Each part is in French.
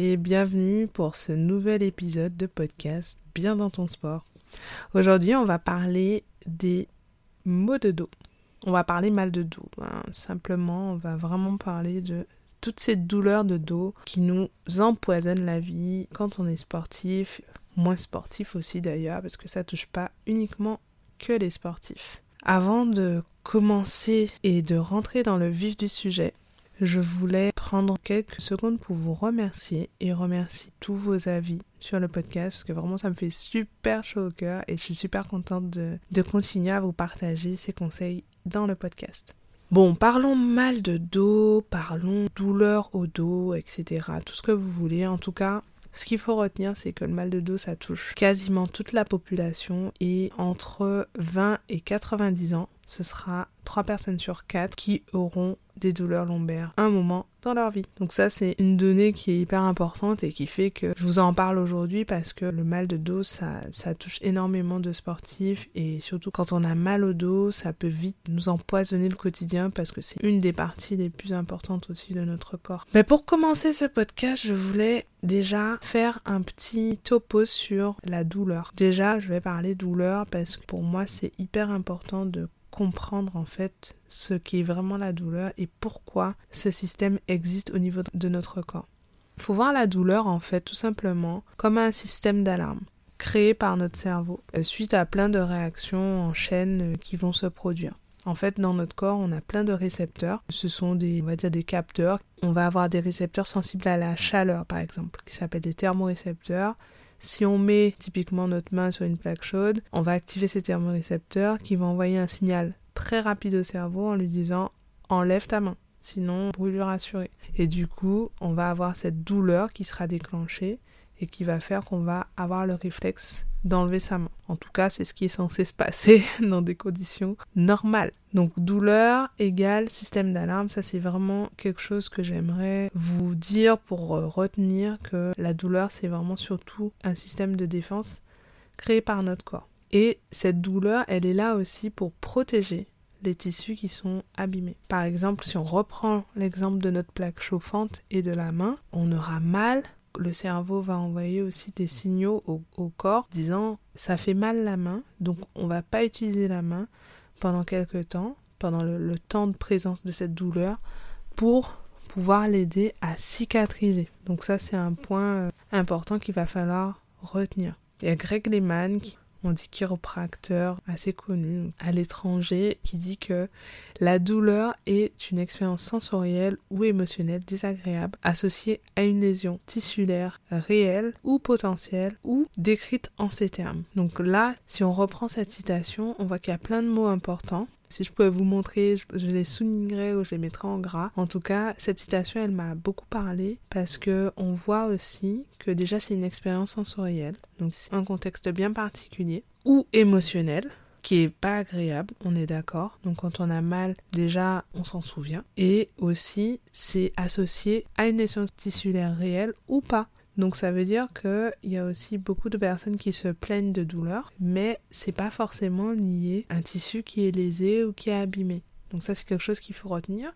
et bienvenue pour ce nouvel épisode de podcast Bien dans ton sport. Aujourd'hui, on va parler des maux de dos. On va parler mal de dos. Hein. Simplement, on va vraiment parler de toutes ces douleurs de dos qui nous empoisonnent la vie quand on est sportif, moins sportif aussi d'ailleurs, parce que ça touche pas uniquement que les sportifs. Avant de commencer et de rentrer dans le vif du sujet, je voulais prendre quelques secondes pour vous remercier et remercier tous vos avis sur le podcast parce que vraiment ça me fait super chaud au cœur et je suis super contente de, continuer à vous partager ces conseils dans le podcast. Bon, parlons mal de dos, parlons douleur au dos, etc. Tout ce que vous voulez. En tout cas, ce qu'il faut retenir, c'est que le mal de dos, ça touche quasiment toute la population et entre 20 et 90 ans, ce sera 3 personnes sur 4 qui auront des douleurs lombaires un moment dans leur vie. Donc ça c'est une donnée qui est hyper importante et qui fait que je vous en parle aujourd'hui parce que le mal de dos ça, ça touche énormément de sportifs et surtout quand on a mal au dos ça peut vite nous empoisonner le quotidien parce que c'est une des parties les plus importantes aussi de notre corps. Mais pour commencer ce podcast je voulais déjà faire un petit topo sur la douleur. Déjà je vais parler douleur parce que pour moi c'est hyper important de comprendre en fait ce qui est vraiment la douleur et pourquoi ce système existe au niveau de notre corps. Il faut voir la douleur en fait tout simplement comme un système d'alarme créé par notre cerveau euh, suite à plein de réactions en chaîne euh, qui vont se produire. En fait, dans notre corps, on a plein de récepteurs. Ce sont des, on va dire, des capteurs. On va avoir des récepteurs sensibles à la chaleur, par exemple, qui s'appellent des thermorécepteurs. Si on met typiquement notre main sur une plaque chaude, on va activer ces thermorécepteurs qui vont envoyer un signal très rapide au cerveau en lui disant enlève ta main, sinon brûlure assurée. Et du coup, on va avoir cette douleur qui sera déclenchée et qui va faire qu'on va avoir le réflexe d'enlever sa main. En tout cas, c'est ce qui est censé se passer dans des conditions normales. Donc douleur égale système d'alarme, ça c'est vraiment quelque chose que j'aimerais vous dire pour euh, retenir que la douleur c'est vraiment surtout un système de défense créé par notre corps. Et cette douleur, elle est là aussi pour protéger les tissus qui sont abîmés. Par exemple, si on reprend l'exemple de notre plaque chauffante et de la main, on aura mal le cerveau va envoyer aussi des signaux au, corps disant ça fait mal la main, donc on va pas utiliser la main pendant quelques temps, pendant le, temps de présence de cette douleur, pour pouvoir l'aider à cicatriser. Donc ça c'est un point euh, important qu'il va falloir retenir. Il y a Greg Lehman qui on dit chiropracteur assez connu à l'étranger, qui dit que la douleur est une expérience sensorielle ou émotionnelle désagréable associée à une lésion tissulaire réelle ou potentielle ou décrite en ces termes. Donc là, si on reprend cette citation, on voit qu'il y a plein de mots importants si je pouvais vous montrer, je les soulignerais ou je les mettrais en gras. En tout cas, cette citation, elle m'a beaucoup parlé parce que on voit aussi que déjà c'est une expérience sensorielle, donc c'est un contexte bien particulier ou émotionnel qui est pas agréable, on est d'accord. Donc quand on a mal, déjà on s'en souvient. Et aussi c'est associé à une lésion tissulaire réelle ou pas. Donc ça veut dire qu'il y a aussi beaucoup de personnes qui se plaignent de douleur, mais c'est pas forcément lié un tissu qui est lésé ou qui est abîmé. Donc ça c'est quelque chose qu'il faut retenir.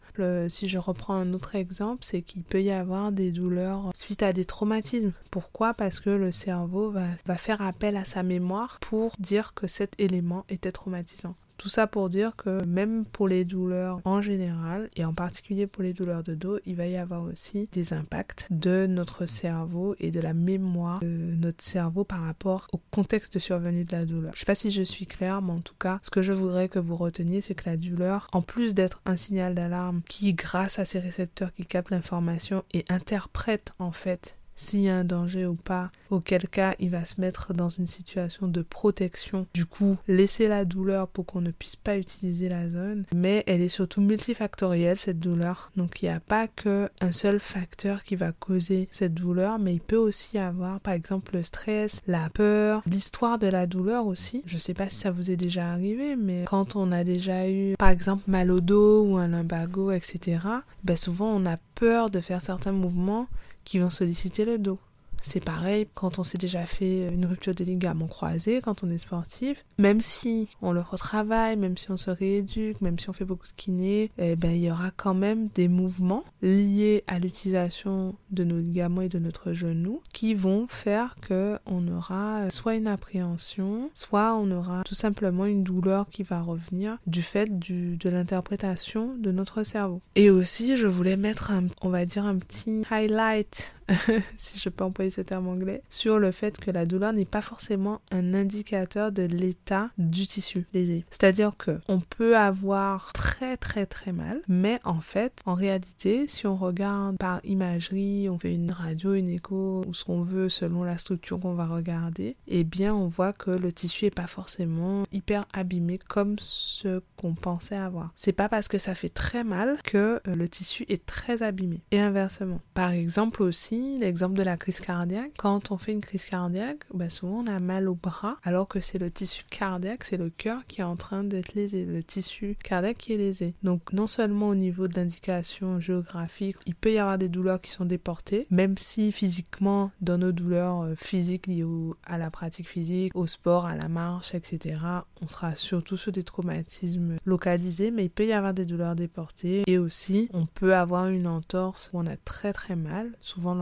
si je reprends un autre exemple, c'est qu'il peut y avoir des douleurs suite à des traumatismes. Pourquoi? Parce que le cerveau va faire appel à sa mémoire pour dire que cet élément était traumatisant. Tout ça pour dire que même pour les douleurs en général, et en particulier pour les douleurs de dos, il va y avoir aussi des impacts de notre cerveau et de la mémoire de notre cerveau par rapport au contexte de survenue de la douleur. Je sais pas si je suis claire, mais en tout cas, ce que je voudrais que vous reteniez, c'est que la douleur, en plus d'être un signal d'alarme qui, grâce à ces récepteurs qui captent l'information et interprètent en fait s'il y a un danger ou pas, auquel cas il va se mettre dans une situation de protection. Du coup, laisser la douleur pour qu'on ne puisse pas utiliser la zone. Mais elle est surtout multifactorielle, cette douleur. Donc il n'y a pas que un seul facteur qui va causer cette douleur, mais il peut aussi avoir, par exemple, le stress, la peur, l'histoire de la douleur aussi. Je sais pas si ça vous est déjà arrivé, mais quand on a déjà eu, par exemple, mal au dos ou un lumbago, etc., ben souvent on a peur de faire certains mouvements qui vont solliciter le dos. C'est pareil quand on s'est déjà fait une rupture des ligaments croisés, quand on est sportif. Même si on le retravaille, même si on se rééduque, même si on fait beaucoup de kiné, eh ben, il y aura quand même des mouvements liés à l'utilisation de nos ligaments et de notre genou qui vont faire que on aura soit une appréhension, soit on aura tout simplement une douleur qui va revenir du fait de l'interprétation de notre cerveau. Et aussi, je voulais mettre un, on va dire un petit highlight si je peux employer ce terme anglais, sur le fait que la douleur n'est pas forcément un indicateur de l'état du tissu lésé. C'est-à-dire que on peut avoir très très très mal, mais en fait, en réalité, si on regarde par imagerie, on fait une radio, une écho ou ce qu'on veut selon la structure qu'on va regarder, eh bien, on voit que le tissu est pas forcément hyper abîmé comme ce qu'on pensait avoir. C'est pas parce que ça fait très mal que euh, le tissu est très abîmé. Et inversement. Par exemple aussi, l'exemple de la crise cardiaque. Quand on fait une crise cardiaque, bah souvent on a mal au bras, alors que c'est le tissu cardiaque, c'est le cœur qui est en train d'être lésé, le tissu cardiaque qui est lésé. Donc non seulement au niveau de l'indication géographique, il peut y avoir des douleurs qui sont déportées, même si physiquement, dans nos douleurs euh, physiques liées à la pratique physique, au sport, à la marche, etc., on sera surtout sur des traumatismes localisés, mais il peut y avoir des douleurs déportées et aussi on peut avoir une entorse où on a très très mal. Souvent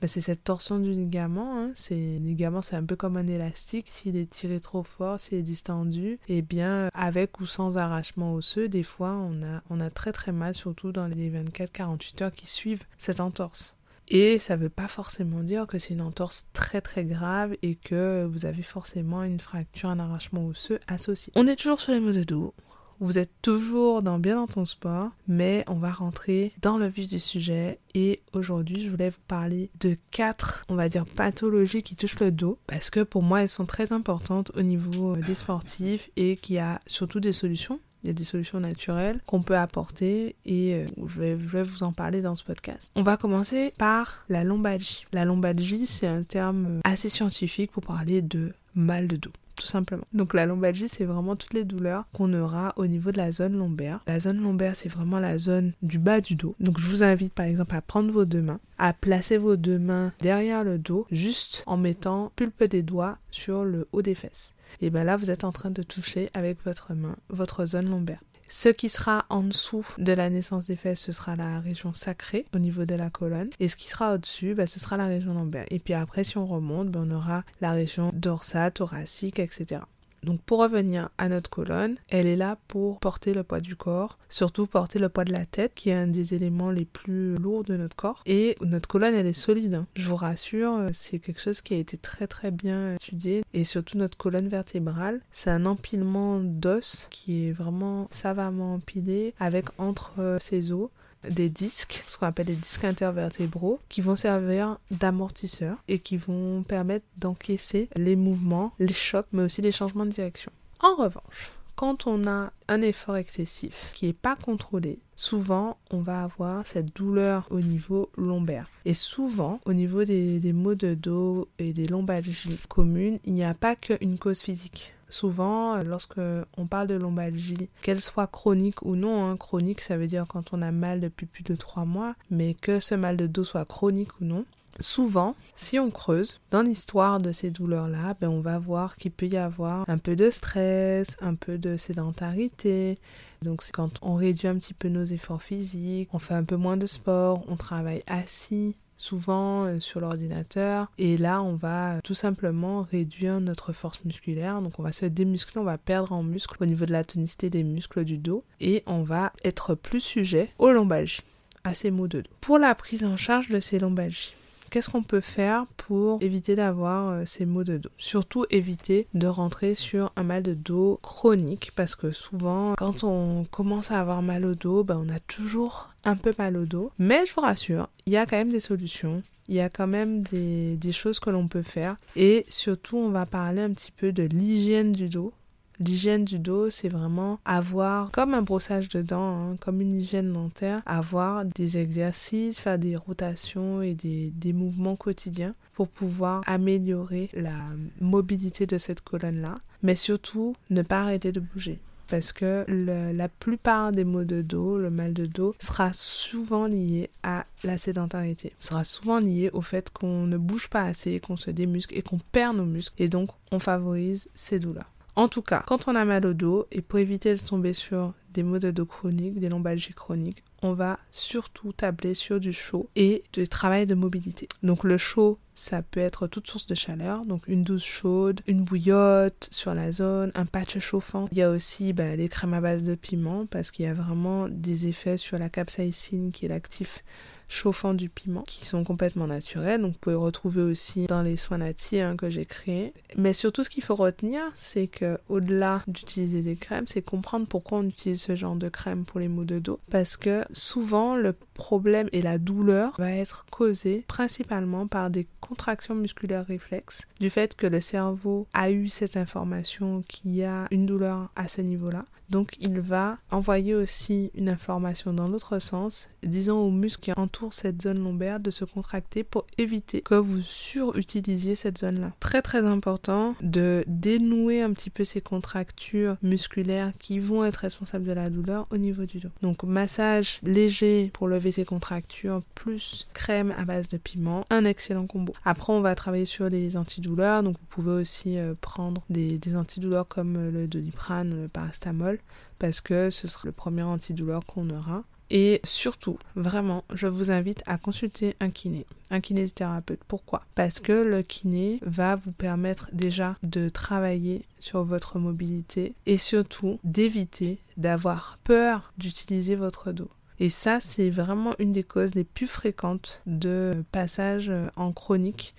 ben, c'est cette torsion du ligament. Hein. C'est ligament, c'est un peu comme un élastique. S'il est tiré trop fort, s'il est distendu, et eh bien avec ou sans arrachement osseux, des fois on a, on a très très mal, surtout dans les 24-48 heures qui suivent cette entorse. Et ça ne veut pas forcément dire que c'est une entorse très très grave et que vous avez forcément une fracture, un arrachement osseux associé. On est toujours sur les maux de dos. Vous êtes toujours dans bien dans ton sport, mais on va rentrer dans le vif du sujet et aujourd'hui je voulais vous parler de quatre, on va dire, pathologies qui touchent le dos parce que pour moi elles sont très importantes au niveau des sportifs et qu'il y a surtout des solutions il y a des solutions naturelles qu'on peut apporter et euh, je, vais, je, vais, vous en parler dans ce podcast. On va commencer par la lombalgie. La lombalgie, c'est un terme assez scientifique pour parler de mal de dos simplement. Donc la lombalgie, c'est vraiment toutes les douleurs qu'on aura au niveau de la zone lombaire. La zone lombaire, c'est vraiment la zone du bas du dos. Donc je vous invite par exemple à prendre vos deux mains, à placer vos deux mains derrière le dos, juste en mettant pulpe des doigts sur le haut des fesses. Et bien là, vous êtes en train de toucher avec votre main votre zone lombaire. Ce qui sera en dessous de la naissance des fesses, ce sera la région sacrée au niveau de la colonne. Et ce qui sera au-dessus, bah, ce sera la région lombaire. Et puis après, si on remonte, bah, on aura la région dorsale, thoracique, etc. Donc pour revenir à notre colonne, elle est là pour porter le poids du corps, surtout porter le poids de la tête, qui est un des éléments les plus lourds de notre corps. Et notre colonne, elle est solide. Hein. Je vous rassure, c'est quelque chose qui a été très très bien étudié. Et surtout notre colonne vertébrale, c'est un empilement d'os qui est vraiment savamment empilé avec entre ses os des disques, ce qu'on appelle des disques intervertébraux, qui vont servir d'amortisseurs et qui vont permettre d'encaisser les mouvements, les chocs, mais aussi les changements de direction. En revanche, quand on a un effort excessif qui n'est pas contrôlé, souvent on va avoir cette douleur au niveau lombaire. Et souvent, au niveau des, des maux de dos et des lombalgies communes, il n'y a pas qu'une cause physique. Souvent, euh, lorsque on parle de lombalgie, qu'elle soit chronique ou non, hein, chronique ça veut dire quand on a mal depuis plus de trois mois, mais que ce mal de dos soit chronique ou non, Souvent, si on creuse dans l'histoire de ces douleurs-là, ben on va voir qu'il peut y avoir un peu de stress, un peu de sédentarité. Donc c'est quand on réduit un petit peu nos efforts physiques, on fait un peu moins de sport, on travaille assis, souvent euh, sur l'ordinateur. Et là on va tout simplement réduire notre force musculaire. Donc on va se démuscler on va perdre en muscle au niveau de la tonicité des muscles du dos. Et on va être plus sujet aux lombalgies à ces maux de dos. Pour la prise en charge de ces lombalgies Qu'est-ce qu'on peut faire pour éviter d'avoir euh, ces maux de dos? Surtout éviter de rentrer sur un mal de dos chronique parce que souvent quand on commence à avoir mal au dos, ben, on a toujours un peu mal au dos. Mais je vous rassure, il y a quand même des solutions il y a quand même des, des choses que l'on peut faire. Et surtout, on va parler un petit peu de l'hygiène du dos. L'hygiène du dos, c'est vraiment avoir, comme un brossage de dents, hein, comme une hygiène dentaire, avoir des exercices, faire des rotations et des, des mouvements quotidiens pour pouvoir améliorer la mobilité de cette colonne-là. Mais surtout, ne pas arrêter de bouger parce que la plupart des maux de dos, le mal de dos, sera souvent lié à la sédentarité, sera souvent lié au fait qu'on ne bouge pas assez, qu'on se démuscle et qu'on perd nos muscles et donc on favorise ces douleurs. En tout cas, quand on a mal au dos, et pour éviter de tomber sur des maux de dos chroniques, des lombalgies chroniques, on va surtout tabler sur du chaud et du travail de mobilité. Donc le chaud, ça peut être toute source de chaleur, donc une douce chaude, une bouillotte sur la zone, un patch chauffant. Il y a aussi bah, les crèmes à base de piment parce qu'il y a vraiment des effets sur la capsaïcine qui est l'actif chauffant du piment qui sont complètement naturels. Donc vous pouvez retrouver aussi dans les soins natifs hein, que j'ai créés. Mais surtout ce qu'il faut retenir, c'est que au-delà d'utiliser des crèmes, c'est comprendre pourquoi on utilise ce genre de crème pour les maux de dos. Parce que souvent le problème et la douleur va être causée principalement par des contractions musculaires réflexes, du fait que le cerveau a eu cette information qu'il y a une douleur à ce niveau-là. Donc il va envoyer aussi une information dans l'autre sens, disant aux muscles qui entourent cette zone lombaire de se contracter pour éviter que vous surutilisiez cette zone-là. Très très important de dénouer un petit peu ces contractures musculaires qui vont être responsables de la douleur au niveau du dos. Donc massage léger pour lever ces contractures plus crème à base de piment, un excellent combo. Après on va travailler sur les antidouleurs, donc vous pouvez aussi euh, prendre des, des antidouleurs comme euh, le doliprane, le parastamol parce que ce sera le premier antidouleur qu'on aura. Et surtout, vraiment, je vous invite à consulter un kiné, un kinésithérapeute. Pourquoi? Parce que le kiné va vous permettre déjà de travailler sur votre mobilité et surtout d'éviter d'avoir peur d'utiliser votre dos. Et ça, c'est vraiment une des causes les plus fréquentes de passage en chronique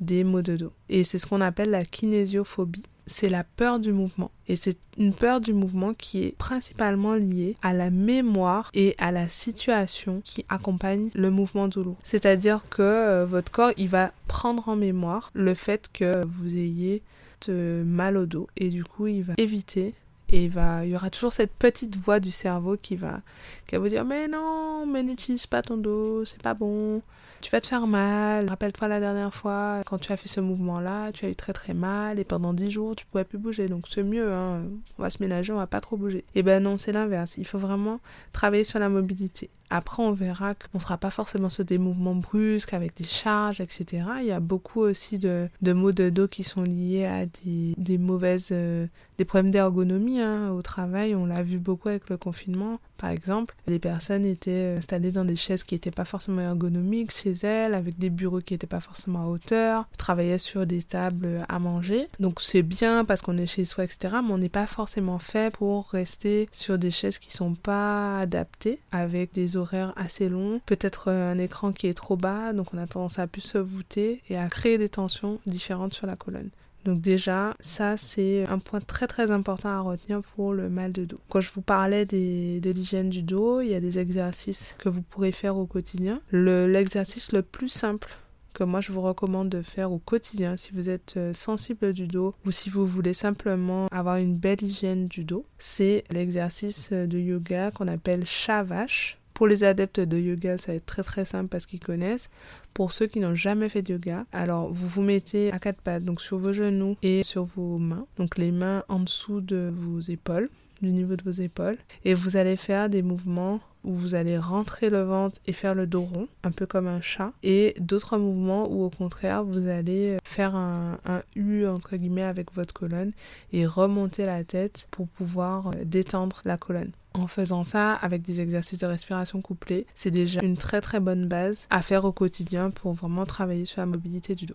des maux de dos. Et c'est ce qu'on appelle la kinésiophobie c'est la peur du mouvement. Et c'est une peur du mouvement qui est principalement liée à la mémoire et à la situation qui accompagne le mouvement douloureux. C'est-à-dire que euh, votre corps, il va prendre en mémoire le fait que vous ayez mal au dos et du coup, il va éviter et il, y aura toujours cette petite voix du cerveau qui va, qui va vous dire mais non, mais n'utilise pas ton dos, c'est pas bon, tu vas te faire mal. Rappelle-toi la dernière fois, quand tu as fait ce mouvement-là, tu as eu très très mal et pendant 10 jours, tu pouvais plus bouger. Donc c'est mieux, hein. on va se ménager, on va pas trop bouger. Et eh ben non, c'est l'inverse. Il faut vraiment travailler sur la mobilité. Après, on verra qu'on ne sera pas forcément sur des mouvements brusques avec des charges, etc. Il y a beaucoup aussi de, de maux de dos qui sont liés à des, des mauvaises, euh, des problèmes d'ergonomie hein, au travail. On l'a vu beaucoup avec le confinement. Par exemple, les personnes étaient installées dans des chaises qui n'étaient pas forcément ergonomiques chez elles, avec des bureaux qui n'étaient pas forcément à hauteur, travaillaient sur des tables à manger. Donc c'est bien parce qu'on est chez soi, etc. Mais on n'est pas forcément fait pour rester sur des chaises qui sont pas adaptées, avec des horaires assez longs, peut-être un écran qui est trop bas, donc on a tendance à plus se voûter et à créer des tensions différentes sur la colonne. Donc déjà, ça c'est un point très très important à retenir pour le mal de dos. Quand je vous parlais de l'hygiène du dos, il y a des exercices que vous pourrez faire au quotidien. L'exercice le, plus simple que moi je vous recommande de faire au quotidien si vous êtes euh, sensible du dos ou si vous voulez simplement avoir une belle hygiène du dos, c'est l'exercice de yoga qu'on appelle Shavash. Pour les adeptes de yoga, ça va être très très simple parce qu'ils connaissent. Pour ceux qui n'ont jamais fait de yoga, alors vous vous mettez à quatre pattes, donc sur vos genoux et sur vos mains, donc les mains en dessous de vos épaules, du niveau de vos épaules, et vous allez faire des mouvements où vous allez rentrer le ventre et faire le dos rond, un peu comme un chat, et d'autres mouvements où au contraire vous allez faire un, U entre guillemets avec votre colonne et remonter la tête pour pouvoir euh, détendre la colonne. En faisant ça avec des exercices de respiration couplés, c'est déjà une très très bonne base à faire au quotidien pour vraiment travailler sur la mobilité du dos.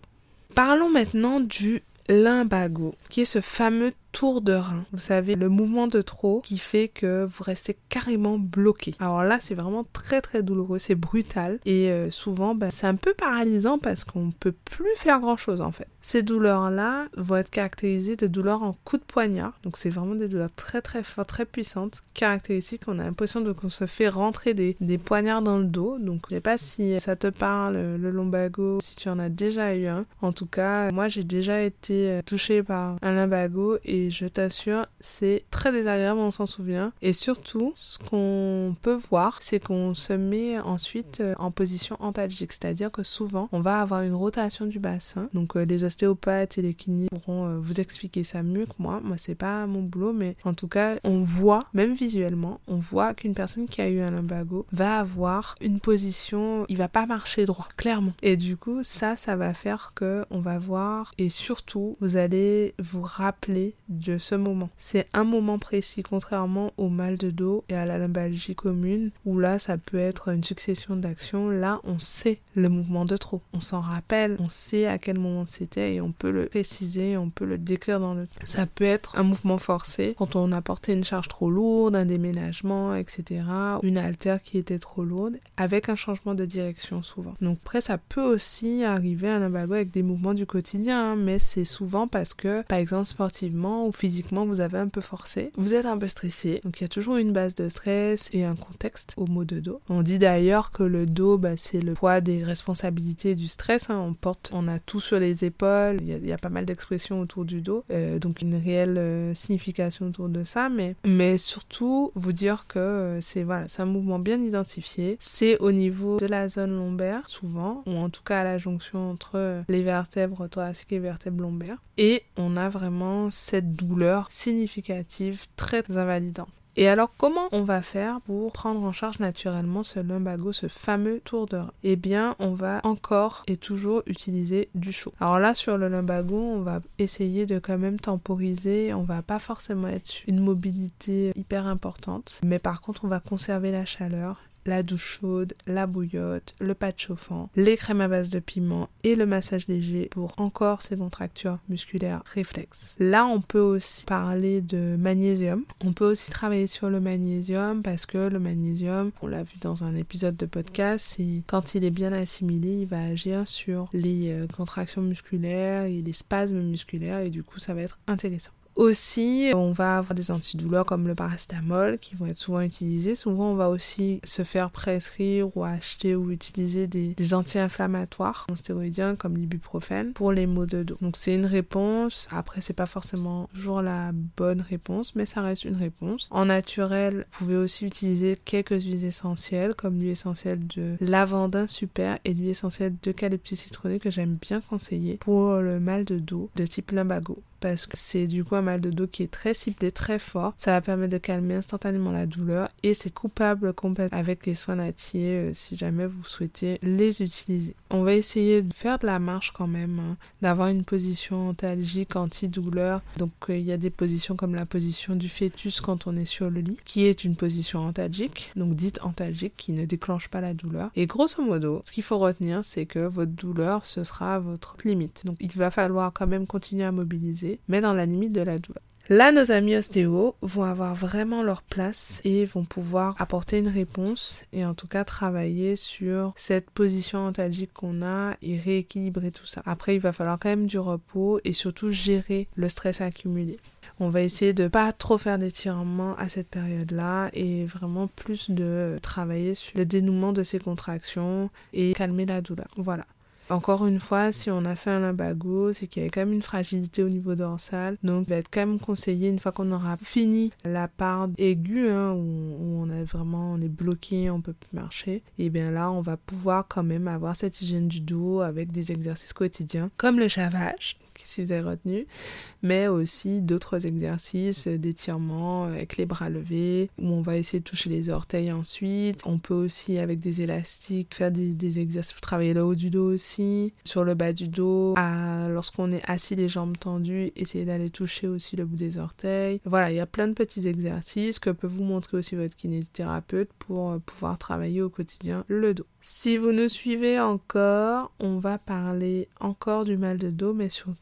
Parlons maintenant du limbago, qui est ce fameux tour de rein. Vous savez, le mouvement de trop qui fait que vous restez carrément bloqué. Alors là, c'est vraiment très très douloureux, c'est brutal et euh, souvent ben, c'est un peu paralysant parce qu'on ne peut plus faire grand chose en fait. Ces douleurs-là vont être caractérisées de douleurs en coup de poignard, donc c'est vraiment des douleurs très très fortes, très puissantes, caractéristiques. On a l'impression qu'on se fait rentrer des, des, poignards dans le dos, donc je sais pas si ça te parle le lumbago, si tu en as déjà eu un. En tout cas, moi j'ai déjà été euh, touchée par un lumbago et je t'assure, c'est très désagréable, on s'en souvient. Et surtout, ce qu'on peut voir, c'est qu'on se met ensuite euh, en position antalgique, c'est-à-dire que souvent on va avoir une rotation du bassin. Donc euh, les ostéopathes et les kinés pourront euh, vous expliquer ça mieux que moi. Moi c'est pas mon boulot, mais en tout cas on voit, même visuellement, on voit qu'une personne qui a eu un lumbago va avoir une position, il va pas marcher droit, clairement. Et du coup ça, ça va faire que on va voir et surtout vous allez vous rappeler de ce moment. C'est un moment précis, contrairement au mal de dos et à la lumbalgie commune, où là ça peut être une succession d'actions. Là, on sait le mouvement de trop. On s'en rappelle, on sait à quel moment c'était et on peut le préciser, on peut le décrire dans le... Ça peut être un mouvement forcé quand on a porté une charge trop lourde, un déménagement, etc. Une haltère qui était trop lourde, avec un changement de direction souvent. Donc après, ça peut aussi arriver à un lumbago avec des mouvements du quotidien, hein, mais c'est souvent parce que, par exemple, sportivement ou physiquement, vous avez un peu forcé, vous êtes un peu stressé. Donc il y a toujours une base de stress et un contexte au mot de dos. On dit d'ailleurs que le dos, bah, c'est le poids des responsabilités du stress. Hein. On porte, on a tout sur les épaules. Il y a, pas mal d'expressions autour du dos, euh, donc une réelle euh, signification autour de ça. Mais, mais surtout, vous dire que euh, c'est voilà, c'est un mouvement bien identifié. C'est au niveau de la zone lombaire, souvent, ou en tout cas à la jonction entre les vertèbres thoraciques et les vertèbres lombaires. Et on a vraiment cette douleur significative, très invalidante. Et alors, comment on va faire pour prendre en charge naturellement ce lumbago, ce fameux tour de rein Eh bien, on va encore et toujours utiliser du chaud. Alors là, sur le lumbago, on va essayer de quand même temporiser. On va pas forcément être une mobilité hyper importante, mais par contre, on va conserver la chaleur la douche chaude, la bouillotte, le pâte chauffant, les crèmes à base de piment et le massage léger pour encore ces contractures musculaires réflexes. Là, on peut aussi parler de magnésium. On peut aussi travailler sur le magnésium parce que le magnésium, on l'a vu dans un épisode de podcast, quand il est bien assimilé, il va agir sur les euh, contractions musculaires et les spasmes musculaires et du coup, ça va être intéressant. Aussi, on va avoir des antidouleurs comme le paracétamol qui vont être souvent utilisés. Souvent, on va aussi se faire prescrire ou acheter ou utiliser des, anti-inflammatoires stéroïdiens comme l'ibuprofène pour les maux de dos. Donc, c'est une réponse. Après, c'est pas forcément toujours la bonne réponse, mais ça reste une réponse. En naturel, vous pouvez aussi utiliser quelques huiles essentielles comme l'huile essentielle de lavandin super et l'huile essentielle d'eucalyptus citronné que j'aime bien conseiller pour le mal de dos de type lumbago parce que c'est du coup un mal de dos qui est très ciblé, très fort. Ça va permettre de calmer instantanément la douleur et c'est coupable complètement avec les soins natiers euh, si jamais vous souhaitez les utiliser. On va essayer de faire de la marche quand même, hein, d'avoir une position antalgique, anti-douleur. Donc euh, il y a des positions comme la position du fœtus quand on est sur le lit, qui est une position antalgique, donc dite antalgique, qui ne déclenche pas la douleur. Et grosso modo, ce qu'il faut retenir, c'est que votre douleur, ce sera votre limite. Donc il va falloir quand même continuer à mobiliser mais dans la limite de la douleur. Là, nos amis ostéo vont avoir vraiment leur place et vont pouvoir apporter une réponse et en tout cas travailler sur cette position antalgique qu'on a et rééquilibrer tout ça. Après, il va falloir quand même du repos et surtout gérer le stress accumulé. On va essayer de pas trop faire d'étirements à cette période-là et vraiment plus de travailler sur le dénouement de ces contractions et calmer la douleur. Voilà. Encore une fois, si on a fait un lumbago, c'est qu'il y a quand même une fragilité au niveau dorsal. Donc, il va être quand même conseillé, une fois qu'on aura fini la part aiguë, hein, où, on est vraiment, on bloqué, on peut plus marcher, et bien là, on va pouvoir quand même avoir cette hygiène du dos avec des exercices quotidiens, comme le chavage, si vous avez retenu, mais aussi d'autres exercices d'étirement avec les bras levés, où on va essayer de toucher les orteils ensuite. On peut aussi, avec des élastiques, faire des, exercices pour travailler le haut du dos aussi, sur le bas du dos. Lorsqu'on est assis, les jambes tendues, essayer d'aller toucher aussi le bout des orteils. Voilà, il y a plein de petits exercices que peut vous montrer aussi votre kinésithérapeute pour euh, pouvoir travailler au quotidien le dos. Si vous nous suivez encore, on va parler encore du mal de dos, mais surtout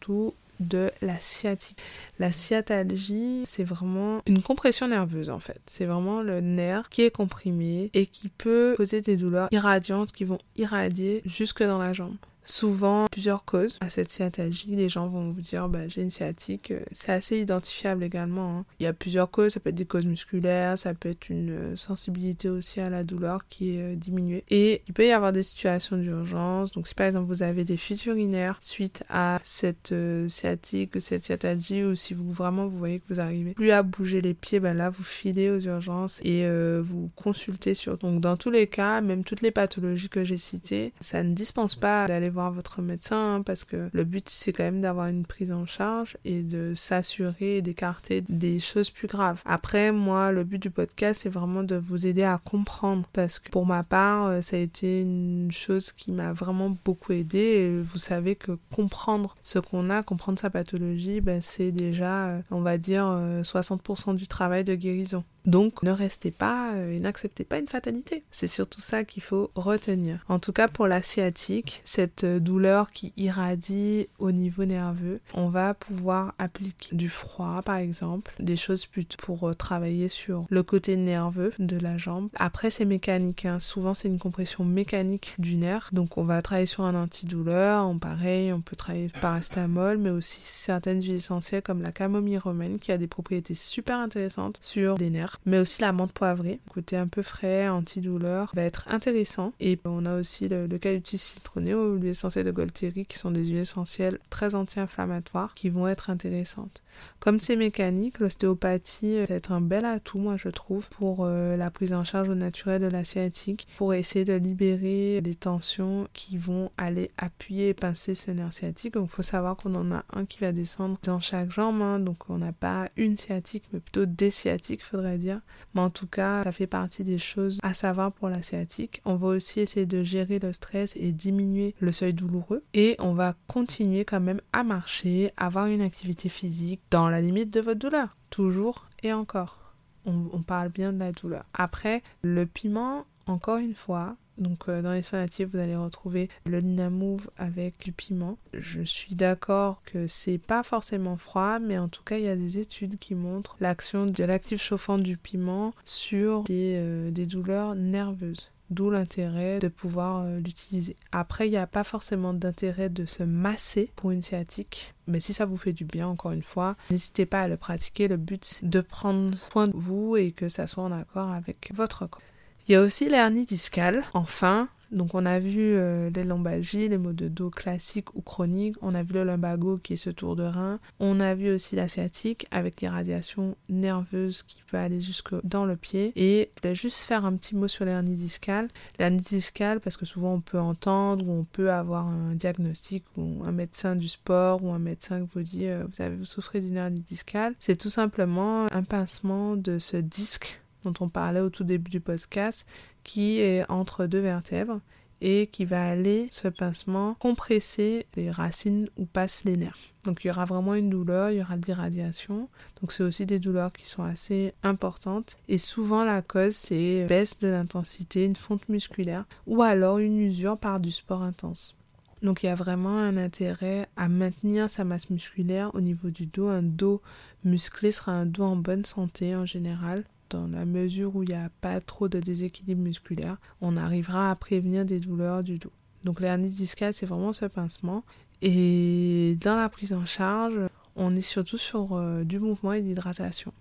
de la sciatique. La sciatalgie, c'est vraiment une compression nerveuse en fait. C'est vraiment le nerf qui est comprimé et qui peut causer des douleurs irradiantes qui vont irradier jusque dans la jambe souvent plusieurs causes à cette sciatalgie. Les gens vont vous dire bah, j'ai une sciatique. Euh, c'est assez identifiable également. Hein. Il y a plusieurs causes. Ça peut être des causes musculaires, ça peut être une euh, sensibilité aussi à la douleur qui est euh, diminuée. Et il peut y avoir des situations d'urgence. Donc si par exemple vous avez des fuites urinaires suite à cette sciatique ou cette sciatalgie ou si vous vraiment vous voyez que vous arrivez plus à bouger les pieds, ben là vous filez aux urgences et vous consultez sur. Donc dans tous les cas, même toutes les pathologies que j'ai citées, ça ne dispense pas d'aller voir votre médecin hein, parce que le but c'est quand même d'avoir une prise en charge et de s'assurer d'écarter des choses plus graves. Après, moi, le but du podcast c'est vraiment de vous aider à comprendre parce que pour ma part, euh, ça a été une chose qui m'a vraiment beaucoup aidé et vous savez que comprendre ce qu'on a, comprendre sa pathologie, ben, c'est déjà, euh, on va dire, 60% euh, du travail de guérison. Donc ne restez pas euh, et n'acceptez pas une fatalité. C'est surtout ça qu'il faut retenir. En tout cas pour la sciatique, cette euh, douleur qui irradie au niveau nerveux, on va pouvoir appliquer du froid par exemple, des choses plutôt pour euh, travailler sur le côté nerveux de la jambe. Après c'est mécanique, hein. souvent c'est une compression mécanique du nerf, donc on va travailler sur un antidouleur, pareil on peut travailler parastamol, mais aussi certaines huiles essentielles comme la camomille romaine qui a des propriétés super intéressantes sur les nerfs mais aussi la menthe poivrée, côté un peu frais, antidouleur, va être intéressant. Et on a aussi le, le citronné ou l'huile essentielle de Golteri qui sont des huiles essentielles très anti-inflammatoires qui vont être intéressantes. Comme c'est mécanique, l'ostéopathie va être un bel atout, moi je trouve, pour euh, la prise en charge au naturel de la sciatique, pour essayer de libérer les tensions qui vont aller appuyer et pincer ce nerf sciatique. Donc il faut savoir qu'on en a un qui va descendre dans chaque jambe, hein. donc on n'a pas une sciatique, mais plutôt des sciatiques, faudrait Mais en tout cas, ça fait partie des choses à savoir pour la sciatique. On va aussi essayer de gérer le stress et diminuer le seuil douloureux. Et on va continuer quand même à marcher, avoir une activité physique dans la limite de votre douleur. Toujours et encore. On, parle bien de la douleur. Après, le piment, encore une fois, donc euh, dans les soins natifs, vous allez retrouver le Linamove avec du piment. Je suis d'accord que c'est pas forcément froid, mais en tout cas, il y a des études qui montrent l'action de l'actif chauffant du piment sur des, euh, douleurs nerveuses. D'où l'intérêt de pouvoir euh, l'utiliser. Après, il n'y a pas forcément d'intérêt de se masser pour une sciatique. Mais si ça vous fait du bien, encore une fois, n'hésitez pas à le pratiquer. Le but, c'est de prendre soin de vous et que ça soit en accord avec votre corps. Il y a aussi l'hernie discale. Enfin, donc on a vu euh, les lombalgies, les maux de dos classiques ou chroniques, on a vu le lumbago qui est ce tour de rein, on a vu aussi la sciatique avec l'irradiation nerveuse qui peut aller jusque dans le pied et je vais juste faire un petit mot sur l'hernie discale. L'hernie discale parce que souvent on peut entendre ou on peut avoir un diagnostic ou un médecin du sport ou un médecin qui vous dit euh, vous avez vous souffrez d'une hernie discale, c'est tout simplement un pincement de ce disque dont on parlait au tout début du podcast, qui est entre deux vertèbres et qui va aller, ce pincement, compresser les racines où passent les nerfs. Donc il y aura vraiment une douleur, il y aura des radiations. Donc c'est aussi des douleurs qui sont assez importantes. Et souvent la cause c'est baisse de l'intensité, une fonte musculaire ou alors une usure par du sport intense. Donc il y a vraiment un intérêt à maintenir sa masse musculaire au niveau du dos. Un dos musclé sera un dos en bonne santé en général dans la mesure où il n'y a pas trop de déséquilibre musculaire, on arrivera à prévenir des douleurs du dos. Donc l'hernie discale, c'est vraiment ce pincement. Et dans la prise en charge, on est surtout sur euh, du mouvement et d'hydratation.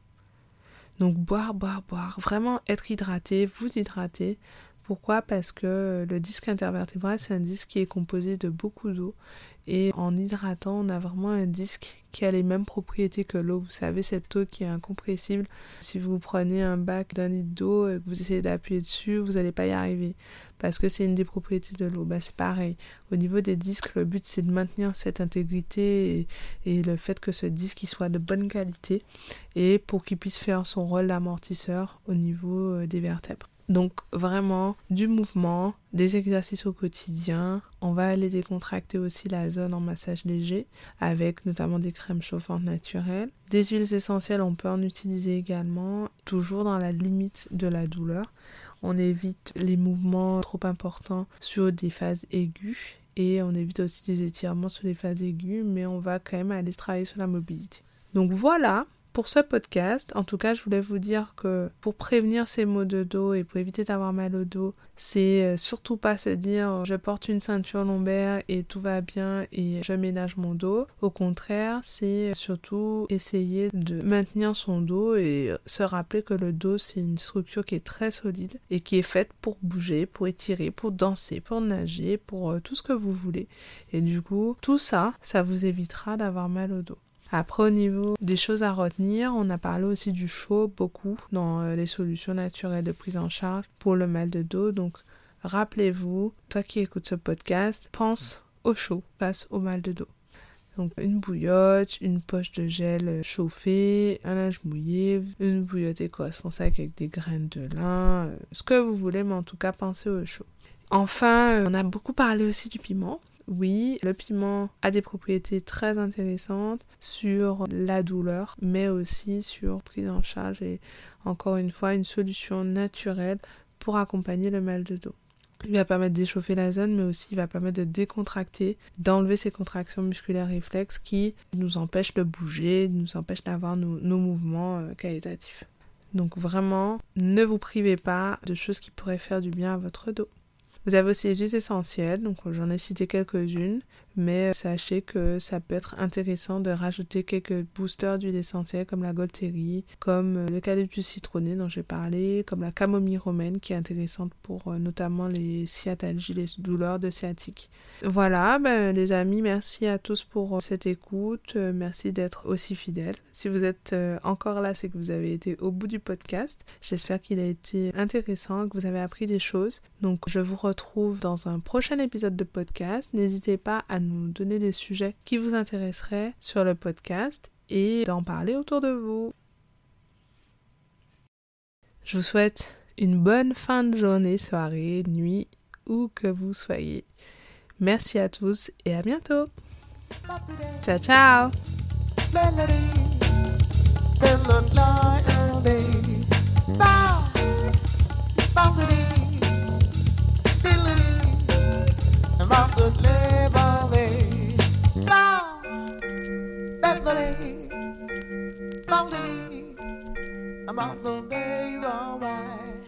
Donc boire, boire, boire, vraiment être hydraté, vous hydrater. Pourquoi? Parce que le disque intervertébral, c'est un disque qui est composé de beaucoup d'eau et en hydratant, on a vraiment un disque qui a les mêmes propriétés que l'eau. Vous savez, cette eau qui est incompressible. Si vous prenez un bac d'un litre d'eau et que vous essayez d'appuyer dessus, vous n'allez pas y arriver. Parce que c'est une des propriétés de l'eau. Bah, c'est pareil. Au niveau des disques, le but c'est de maintenir cette intégrité et, le fait que ce disque soit de bonne qualité et pour qu'il puisse faire son rôle d'amortisseur au niveau euh, des vertèbres. Donc vraiment du mouvement, des exercices au quotidien. On va aller décontracter aussi la zone en massage léger avec notamment des crèmes chauffantes naturelles. Des huiles essentielles, on peut en utiliser également, toujours dans la limite de la douleur. On évite les mouvements trop importants sur des phases aiguës et on évite aussi des étirements sur les phases aiguës, mais on va quand même aller travailler sur la mobilité. Donc voilà, pour ce podcast, en tout cas, je voulais vous dire que pour prévenir ces maux de dos et pour éviter d'avoir mal au dos, c'est euh, surtout pas se dire je porte une ceinture lombaire et tout va bien et je ménage mon dos. Au contraire, c'est surtout essayer de maintenir son dos et se rappeler que le dos c'est une structure qui est très solide et qui est faite pour bouger, pour étirer, pour danser, pour nager, pour euh, tout ce que vous voulez. Et du coup, tout ça, ça vous évitera d'avoir mal au dos. Après, au niveau des choses à retenir, on a parlé aussi du chaud beaucoup dans euh, les solutions naturelles de prise en charge pour le mal de dos. Donc, rappelez-vous, toi qui écoutes ce podcast, pense au chaud face au mal de dos. Donc une bouillotte, une poche de gel chauffée, un linge mouillé, une bouillotte foncée avec des graines de lin, euh, ce que vous voulez, mais en tout cas pensez au chaud. Enfin, euh, on a beaucoup parlé aussi du piment. Oui, le piment a des propriétés très intéressantes sur la douleur, mais aussi sur prise en charge et encore une fois une solution naturelle pour accompagner le mal de dos. Il va permettre d'échauffer la zone, mais aussi il va permettre de décontracter, d'enlever ces contractions musculaires réflexes qui nous empêchent de bouger, nous empêchent d'avoir nos, mouvements euh, qualitatifs. Donc vraiment, ne vous privez pas de choses qui pourraient faire du bien à votre dos. Vous avez aussi les huiles essentielles, donc j'en ai cité quelques-unes, mais sachez que ça peut être intéressant de rajouter quelques boosters d'huile essentielle comme la Golterie, comme l'eucalyptus citronné dont j'ai parlé, comme la camomille romaine qui est intéressante pour euh, notamment les sciatalgies, les douleurs de sciatique. Voilà, ben, les amis, merci à tous pour euh, cette écoute, euh, merci d'être aussi fidèles. Si vous êtes encore là, c'est que vous avez été au bout du podcast. J'espère qu'il a été intéressant, que vous avez appris des choses. Donc je vous retrouve dans un prochain épisode de podcast. N'hésitez pas à nous donner des sujets qui vous intéresseraient sur le podcast et d'en parler autour de vous. Je vous souhaite une bonne fin de journée, soirée, nuit, où que vous soyez. Merci à tous et à bientôt. Ciao ciao about the day, about the day, alright.